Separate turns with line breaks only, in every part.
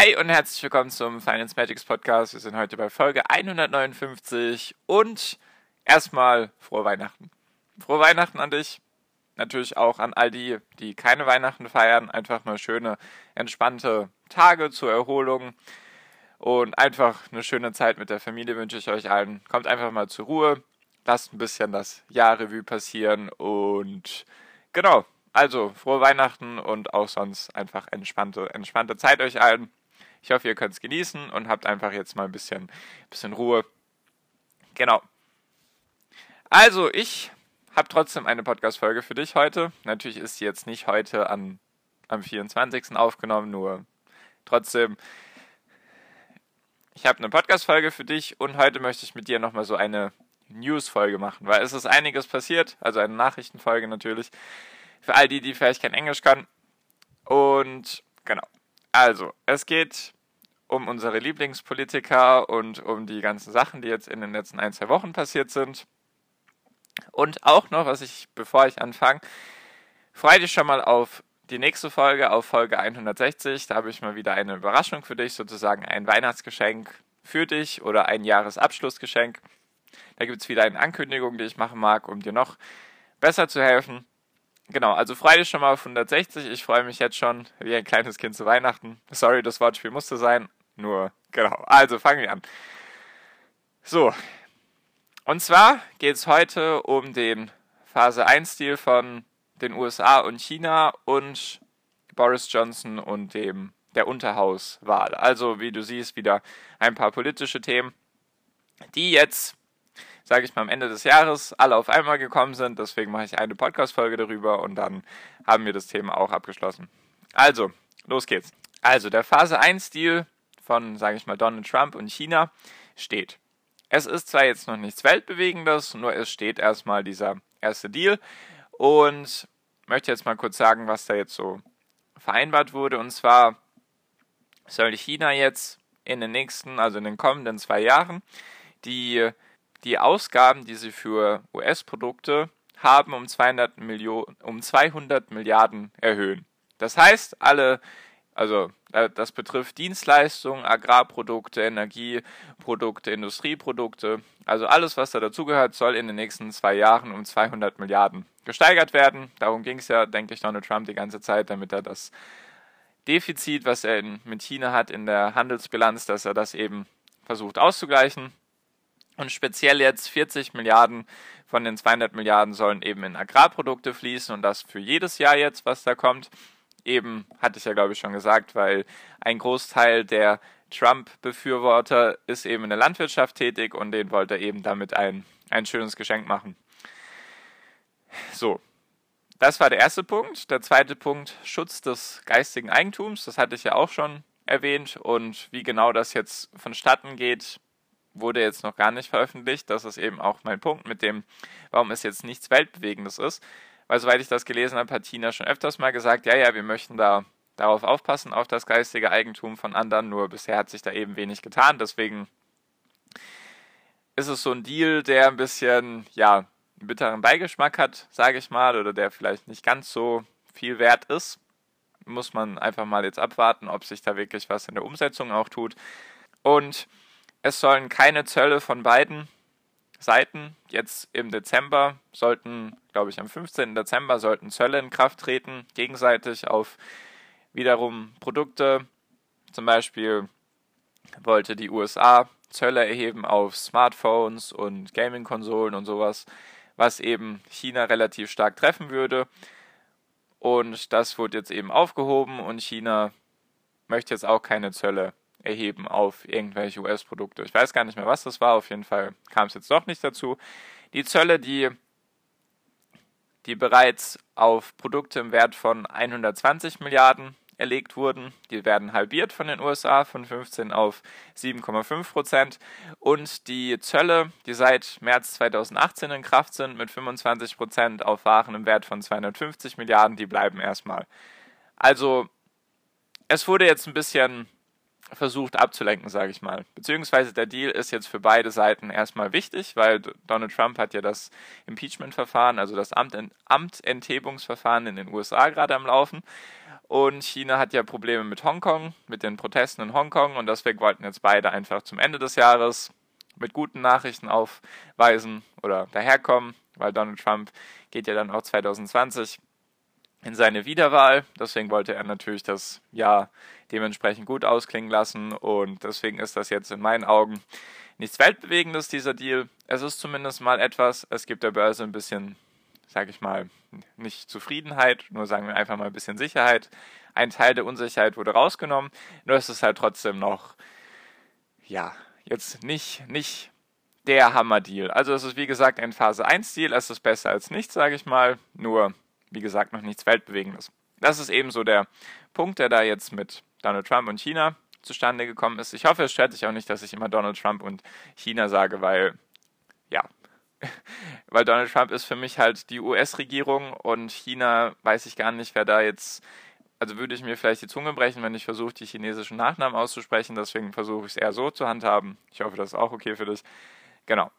Hi und herzlich willkommen zum Finance Magics Podcast. Wir sind heute bei Folge 159 und erstmal frohe Weihnachten. Frohe Weihnachten an dich. Natürlich auch an all die, die keine Weihnachten feiern. Einfach mal schöne, entspannte Tage zur Erholung und einfach eine schöne Zeit mit der Familie wünsche ich euch allen. Kommt einfach mal zur Ruhe, lasst ein bisschen das Jahrrevue passieren und genau. Also, frohe Weihnachten und auch sonst einfach entspannte, entspannte Zeit euch allen. Ich hoffe, ihr könnt es genießen und habt einfach jetzt mal ein bisschen, bisschen Ruhe. Genau. Also, ich habe trotzdem eine Podcast-Folge für dich heute. Natürlich ist sie jetzt nicht heute an, am 24. aufgenommen, nur trotzdem. Ich habe eine Podcast-Folge für dich und heute möchte ich mit dir nochmal so eine News-Folge machen, weil es ist einiges passiert, also eine Nachrichtenfolge natürlich, für all die, die vielleicht kein Englisch können. Und genau, also, es geht um unsere Lieblingspolitiker und um die ganzen Sachen, die jetzt in den letzten ein, zwei Wochen passiert sind. Und auch noch, was ich, bevor ich anfange, freue dich schon mal auf die nächste Folge, auf Folge 160. Da habe ich mal wieder eine Überraschung für dich, sozusagen ein Weihnachtsgeschenk für dich oder ein Jahresabschlussgeschenk. Da gibt es wieder eine Ankündigung, die ich machen mag, um dir noch besser zu helfen. Genau, also Freitag schon mal auf 160. Ich freue mich jetzt schon wie ein kleines Kind zu Weihnachten. Sorry, das Wortspiel musste sein. Nur, genau. Also fangen wir an. So. Und zwar geht es heute um den Phase 1-Stil von den USA und China und Boris Johnson und dem der Unterhauswahl. Also, wie du siehst, wieder ein paar politische Themen, die jetzt sage ich mal, am Ende des Jahres alle auf einmal gekommen sind. Deswegen mache ich eine Podcast-Folge darüber und dann haben wir das Thema auch abgeschlossen. Also, los geht's. Also, der Phase 1-Deal von, sage ich mal, Donald Trump und China steht. Es ist zwar jetzt noch nichts Weltbewegendes, nur es steht erstmal dieser erste Deal und möchte jetzt mal kurz sagen, was da jetzt so vereinbart wurde. Und zwar soll China jetzt in den nächsten, also in den kommenden zwei Jahren, die die Ausgaben, die sie für US-Produkte haben, um 200, Millionen, um 200 Milliarden erhöhen. Das heißt, alle, also äh, das betrifft Dienstleistungen, Agrarprodukte, Energieprodukte, Industrieprodukte, also alles, was da dazugehört, soll in den nächsten zwei Jahren um 200 Milliarden gesteigert werden. Darum ging es ja, denke ich, Donald Trump die ganze Zeit, damit er das Defizit, was er in, mit China hat in der Handelsbilanz, dass er das eben versucht auszugleichen. Und speziell jetzt 40 Milliarden von den 200 Milliarden sollen eben in Agrarprodukte fließen und das für jedes Jahr jetzt, was da kommt. Eben, hatte ich ja glaube ich schon gesagt, weil ein Großteil der Trump-Befürworter ist eben in der Landwirtschaft tätig und den wollte er eben damit ein, ein schönes Geschenk machen. So, das war der erste Punkt. Der zweite Punkt, Schutz des geistigen Eigentums. Das hatte ich ja auch schon erwähnt. Und wie genau das jetzt vonstatten geht, wurde jetzt noch gar nicht veröffentlicht. Das ist eben auch mein Punkt mit dem, warum es jetzt nichts Weltbewegendes ist. Weil soweit ich das gelesen habe, hat Tina schon öfters mal gesagt, ja, ja, wir möchten da darauf aufpassen, auf das geistige Eigentum von anderen, nur bisher hat sich da eben wenig getan. Deswegen ist es so ein Deal, der ein bisschen, ja, einen bitteren Beigeschmack hat, sage ich mal, oder der vielleicht nicht ganz so viel wert ist. Muss man einfach mal jetzt abwarten, ob sich da wirklich was in der Umsetzung auch tut. Und es sollen keine Zölle von beiden Seiten. Jetzt im Dezember sollten, glaube ich, am 15. Dezember sollten Zölle in Kraft treten, gegenseitig auf wiederum Produkte. Zum Beispiel wollte die USA Zölle erheben auf Smartphones und Gaming-Konsolen und sowas, was eben China relativ stark treffen würde. Und das wurde jetzt eben aufgehoben und China möchte jetzt auch keine Zölle erheben auf irgendwelche US-Produkte. Ich weiß gar nicht mehr, was das war. Auf jeden Fall kam es jetzt doch nicht dazu. Die Zölle, die, die bereits auf Produkte im Wert von 120 Milliarden erlegt wurden. Die werden halbiert von den USA von 15 auf 7,5 Prozent. Und die Zölle, die seit März 2018 in Kraft sind, mit 25 Prozent auf Waren im Wert von 250 Milliarden, die bleiben erstmal. Also es wurde jetzt ein bisschen versucht abzulenken, sage ich mal. Beziehungsweise der Deal ist jetzt für beide Seiten erstmal wichtig, weil Donald Trump hat ja das Impeachment-Verfahren, also das Amtenthebungsverfahren in den USA gerade am Laufen. Und China hat ja Probleme mit Hongkong, mit den Protesten in Hongkong. Und deswegen wollten jetzt beide einfach zum Ende des Jahres mit guten Nachrichten aufweisen oder daherkommen, weil Donald Trump geht ja dann auch 2020 in seine Wiederwahl. Deswegen wollte er natürlich das Jahr dementsprechend gut ausklingen lassen und deswegen ist das jetzt in meinen Augen nichts Weltbewegendes, dieser Deal. Es ist zumindest mal etwas, es gibt der Börse ein bisschen, sage ich mal, nicht Zufriedenheit, nur sagen wir einfach mal ein bisschen Sicherheit. Ein Teil der Unsicherheit wurde rausgenommen, nur ist es halt trotzdem noch, ja, jetzt nicht, nicht der Hammer-Deal. Also es ist wie gesagt ein Phase 1-Deal, es ist besser als nichts, sage ich mal, nur wie gesagt, noch nichts Weltbewegendes. Das ist eben so der Punkt, der da jetzt mit Donald Trump und China zustande gekommen ist. Ich hoffe, es stört dich auch nicht, dass ich immer Donald Trump und China sage, weil, ja, weil Donald Trump ist für mich halt die US-Regierung und China weiß ich gar nicht, wer da jetzt, also würde ich mir vielleicht die Zunge brechen, wenn ich versuche, die chinesischen Nachnamen auszusprechen, deswegen versuche ich es eher so zu handhaben. Ich hoffe, das ist auch okay für dich. Genau.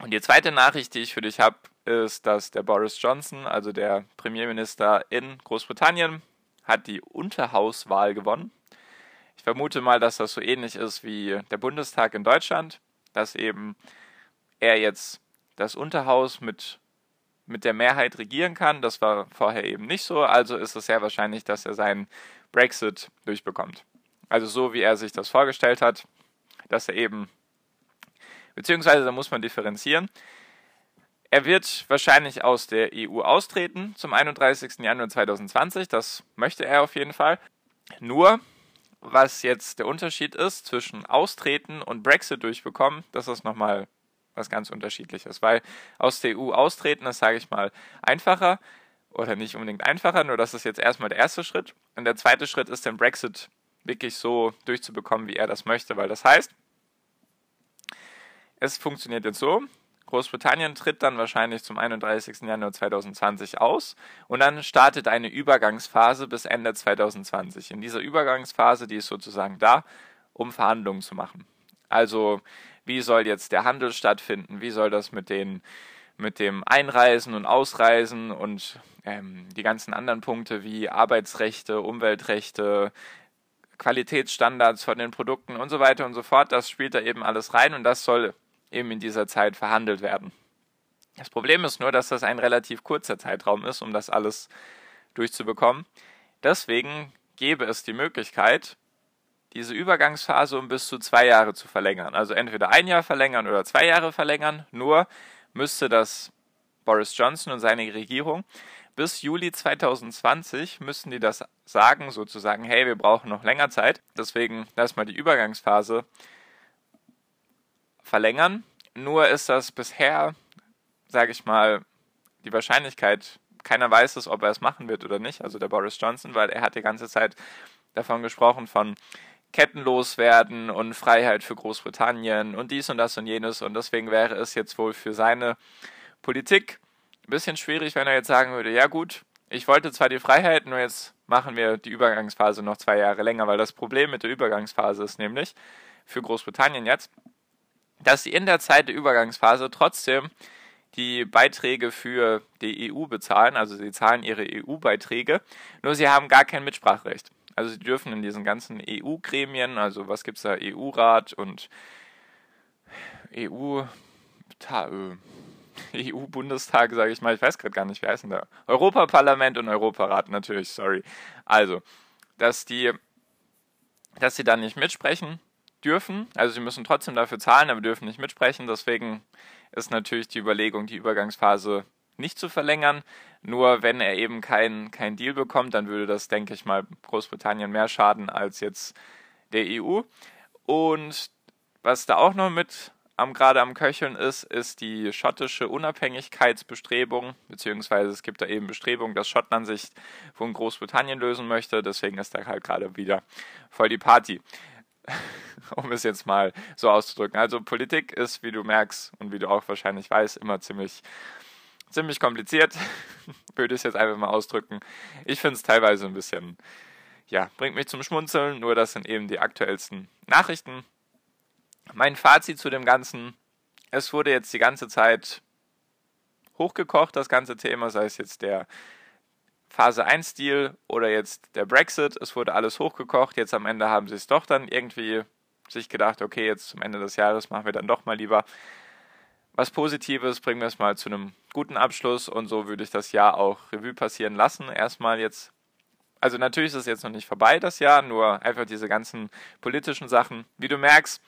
Und die zweite Nachricht, die ich für dich habe, ist, dass der Boris Johnson, also der Premierminister in Großbritannien, hat die Unterhauswahl gewonnen. Ich vermute mal, dass das so ähnlich ist wie der Bundestag in Deutschland, dass eben er jetzt das Unterhaus mit, mit der Mehrheit regieren kann. Das war vorher eben nicht so, also ist es sehr wahrscheinlich, dass er seinen Brexit durchbekommt. Also so, wie er sich das vorgestellt hat, dass er eben Beziehungsweise da muss man differenzieren. Er wird wahrscheinlich aus der EU austreten zum 31. Januar 2020. Das möchte er auf jeden Fall. Nur, was jetzt der Unterschied ist zwischen Austreten und Brexit durchbekommen, das ist nochmal was ganz unterschiedliches. Weil aus der EU austreten ist, sage ich mal, einfacher oder nicht unbedingt einfacher, nur das ist jetzt erstmal der erste Schritt. Und der zweite Schritt ist, den Brexit wirklich so durchzubekommen, wie er das möchte. Weil das heißt, es funktioniert jetzt so. Großbritannien tritt dann wahrscheinlich zum 31. Januar 2020 aus und dann startet eine Übergangsphase bis Ende 2020. In dieser Übergangsphase, die ist sozusagen da, um Verhandlungen zu machen. Also wie soll jetzt der Handel stattfinden? Wie soll das mit den mit dem Einreisen und Ausreisen und ähm, die ganzen anderen Punkte wie Arbeitsrechte, Umweltrechte, Qualitätsstandards von den Produkten und so weiter und so fort, das spielt da eben alles rein und das soll eben in dieser Zeit verhandelt werden. Das Problem ist nur, dass das ein relativ kurzer Zeitraum ist, um das alles durchzubekommen. Deswegen gäbe es die Möglichkeit, diese Übergangsphase um bis zu zwei Jahre zu verlängern. Also entweder ein Jahr verlängern oder zwei Jahre verlängern. Nur müsste das Boris Johnson und seine Regierung bis Juli 2020 müssten die das sagen, sozusagen, hey, wir brauchen noch länger Zeit. Deswegen lass mal die Übergangsphase verlängern. Nur ist das bisher, sage ich mal, die Wahrscheinlichkeit, keiner weiß es, ob er es machen wird oder nicht, also der Boris Johnson, weil er hat die ganze Zeit davon gesprochen, von kettenlos werden und Freiheit für Großbritannien und dies und das und jenes. Und deswegen wäre es jetzt wohl für seine Politik ein bisschen schwierig, wenn er jetzt sagen würde, ja gut, ich wollte zwar die Freiheit, nur jetzt machen wir die Übergangsphase noch zwei Jahre länger, weil das Problem mit der Übergangsphase ist nämlich für Großbritannien jetzt, dass sie in der Zeit der Übergangsphase trotzdem die Beiträge für die EU bezahlen, also sie zahlen ihre EU-Beiträge, nur sie haben gar kein Mitspracherecht. Also sie dürfen in diesen ganzen EU-Gremien, also was gibt es da, EU-Rat und EU, EU-Bundestag, sage ich mal, ich weiß gerade gar nicht, wer heißt denn da? Europaparlament und Europarat, natürlich, sorry. Also, dass die, dass sie da nicht mitsprechen dürfen. Also sie müssen trotzdem dafür zahlen, aber dürfen nicht mitsprechen. Deswegen ist natürlich die Überlegung, die Übergangsphase nicht zu verlängern. Nur wenn er eben keinen kein Deal bekommt, dann würde das, denke ich mal, Großbritannien mehr schaden als jetzt der EU. Und was da auch noch mit am gerade am Köcheln ist, ist die schottische Unabhängigkeitsbestrebung, beziehungsweise es gibt da eben Bestrebungen, dass Schottland sich von Großbritannien lösen möchte, deswegen ist da halt gerade wieder voll die Party. um es jetzt mal so auszudrücken. Also Politik ist, wie du merkst und wie du auch wahrscheinlich weißt, immer ziemlich, ziemlich kompliziert, würde ich jetzt einfach mal ausdrücken. Ich finde es teilweise ein bisschen, ja, bringt mich zum Schmunzeln, nur das sind eben die aktuellsten Nachrichten mein Fazit zu dem Ganzen, es wurde jetzt die ganze Zeit hochgekocht, das ganze Thema, sei es jetzt der Phase 1 Deal oder jetzt der Brexit, es wurde alles hochgekocht, jetzt am Ende haben sie es doch dann irgendwie sich gedacht, okay, jetzt zum Ende des Jahres machen wir dann doch mal lieber was Positives, bringen wir es mal zu einem guten Abschluss und so würde ich das Jahr auch Revue passieren lassen. Erstmal jetzt, also natürlich ist es jetzt noch nicht vorbei, das Jahr, nur einfach diese ganzen politischen Sachen. Wie du merkst,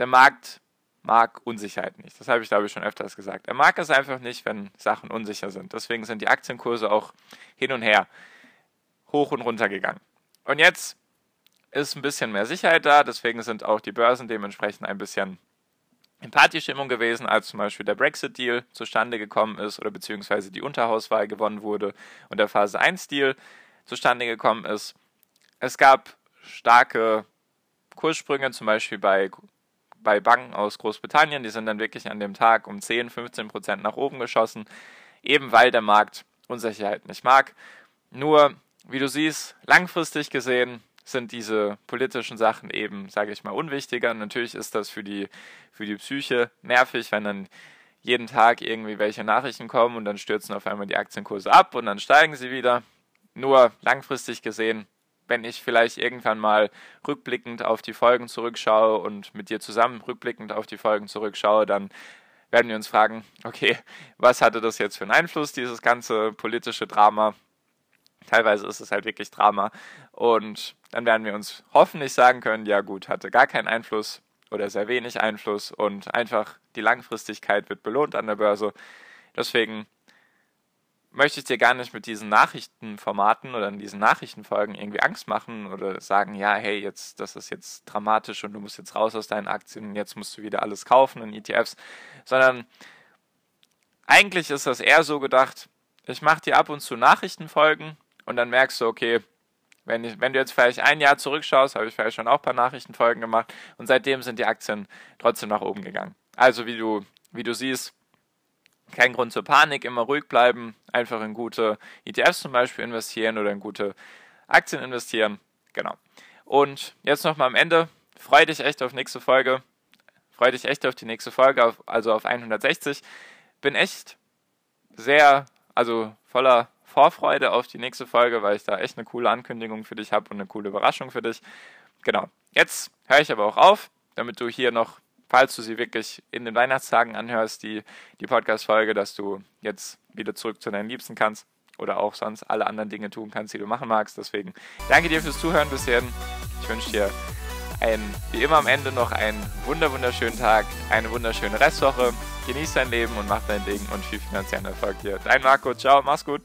der Markt mag Unsicherheit nicht. Das habe ich, glaube ich, schon öfters gesagt. Er mag es einfach nicht, wenn Sachen unsicher sind. Deswegen sind die Aktienkurse auch hin und her hoch und runter gegangen. Und jetzt ist ein bisschen mehr Sicherheit da, deswegen sind auch die Börsen dementsprechend ein bisschen in Partystimmung gewesen, als zum Beispiel der Brexit-Deal zustande gekommen ist oder beziehungsweise die Unterhauswahl gewonnen wurde und der Phase 1-Deal zustande gekommen ist. Es gab starke Kurssprünge, zum Beispiel bei bei Banken aus Großbritannien. Die sind dann wirklich an dem Tag um 10, 15 Prozent nach oben geschossen, eben weil der Markt Unsicherheit nicht mag. Nur, wie du siehst, langfristig gesehen sind diese politischen Sachen eben, sage ich mal, unwichtiger. Natürlich ist das für die, für die Psyche nervig, wenn dann jeden Tag irgendwie welche Nachrichten kommen und dann stürzen auf einmal die Aktienkurse ab und dann steigen sie wieder. Nur langfristig gesehen wenn ich vielleicht irgendwann mal rückblickend auf die Folgen zurückschaue und mit dir zusammen rückblickend auf die Folgen zurückschaue, dann werden wir uns fragen, okay, was hatte das jetzt für einen Einfluss, dieses ganze politische Drama? Teilweise ist es halt wirklich Drama. Und dann werden wir uns hoffentlich sagen können, ja gut, hatte gar keinen Einfluss oder sehr wenig Einfluss und einfach die Langfristigkeit wird belohnt an der Börse. Deswegen möchte ich dir gar nicht mit diesen Nachrichtenformaten oder in diesen Nachrichtenfolgen irgendwie Angst machen oder sagen, ja, hey, jetzt, das ist jetzt dramatisch und du musst jetzt raus aus deinen Aktien, jetzt musst du wieder alles kaufen in ETFs, sondern eigentlich ist das eher so gedacht, ich mache dir ab und zu Nachrichtenfolgen und dann merkst du, okay, wenn, ich, wenn du jetzt vielleicht ein Jahr zurückschaust, habe ich vielleicht schon auch ein paar Nachrichtenfolgen gemacht und seitdem sind die Aktien trotzdem nach oben gegangen. Also wie du, wie du siehst, kein Grund zur Panik, immer ruhig bleiben, einfach in gute ETFs zum Beispiel investieren oder in gute Aktien investieren. Genau. Und jetzt nochmal am Ende, freue dich echt auf nächste Folge. Freue dich echt auf die nächste Folge, also auf 160. Bin echt sehr, also voller Vorfreude auf die nächste Folge, weil ich da echt eine coole Ankündigung für dich habe und eine coole Überraschung für dich. Genau. Jetzt höre ich aber auch auf, damit du hier noch falls du sie wirklich in den Weihnachtstagen anhörst, die, die Podcast-Folge, dass du jetzt wieder zurück zu deinen Liebsten kannst oder auch sonst alle anderen Dinge tun kannst, die du machen magst. Deswegen danke dir fürs Zuhören bisher. Ich wünsche dir einen, wie immer am Ende noch einen wunder wunderschönen Tag, eine wunderschöne Restwoche. Genieß dein Leben und mach dein Ding und viel finanziellen Erfolg dir. Dein Marco, ciao, mach's gut.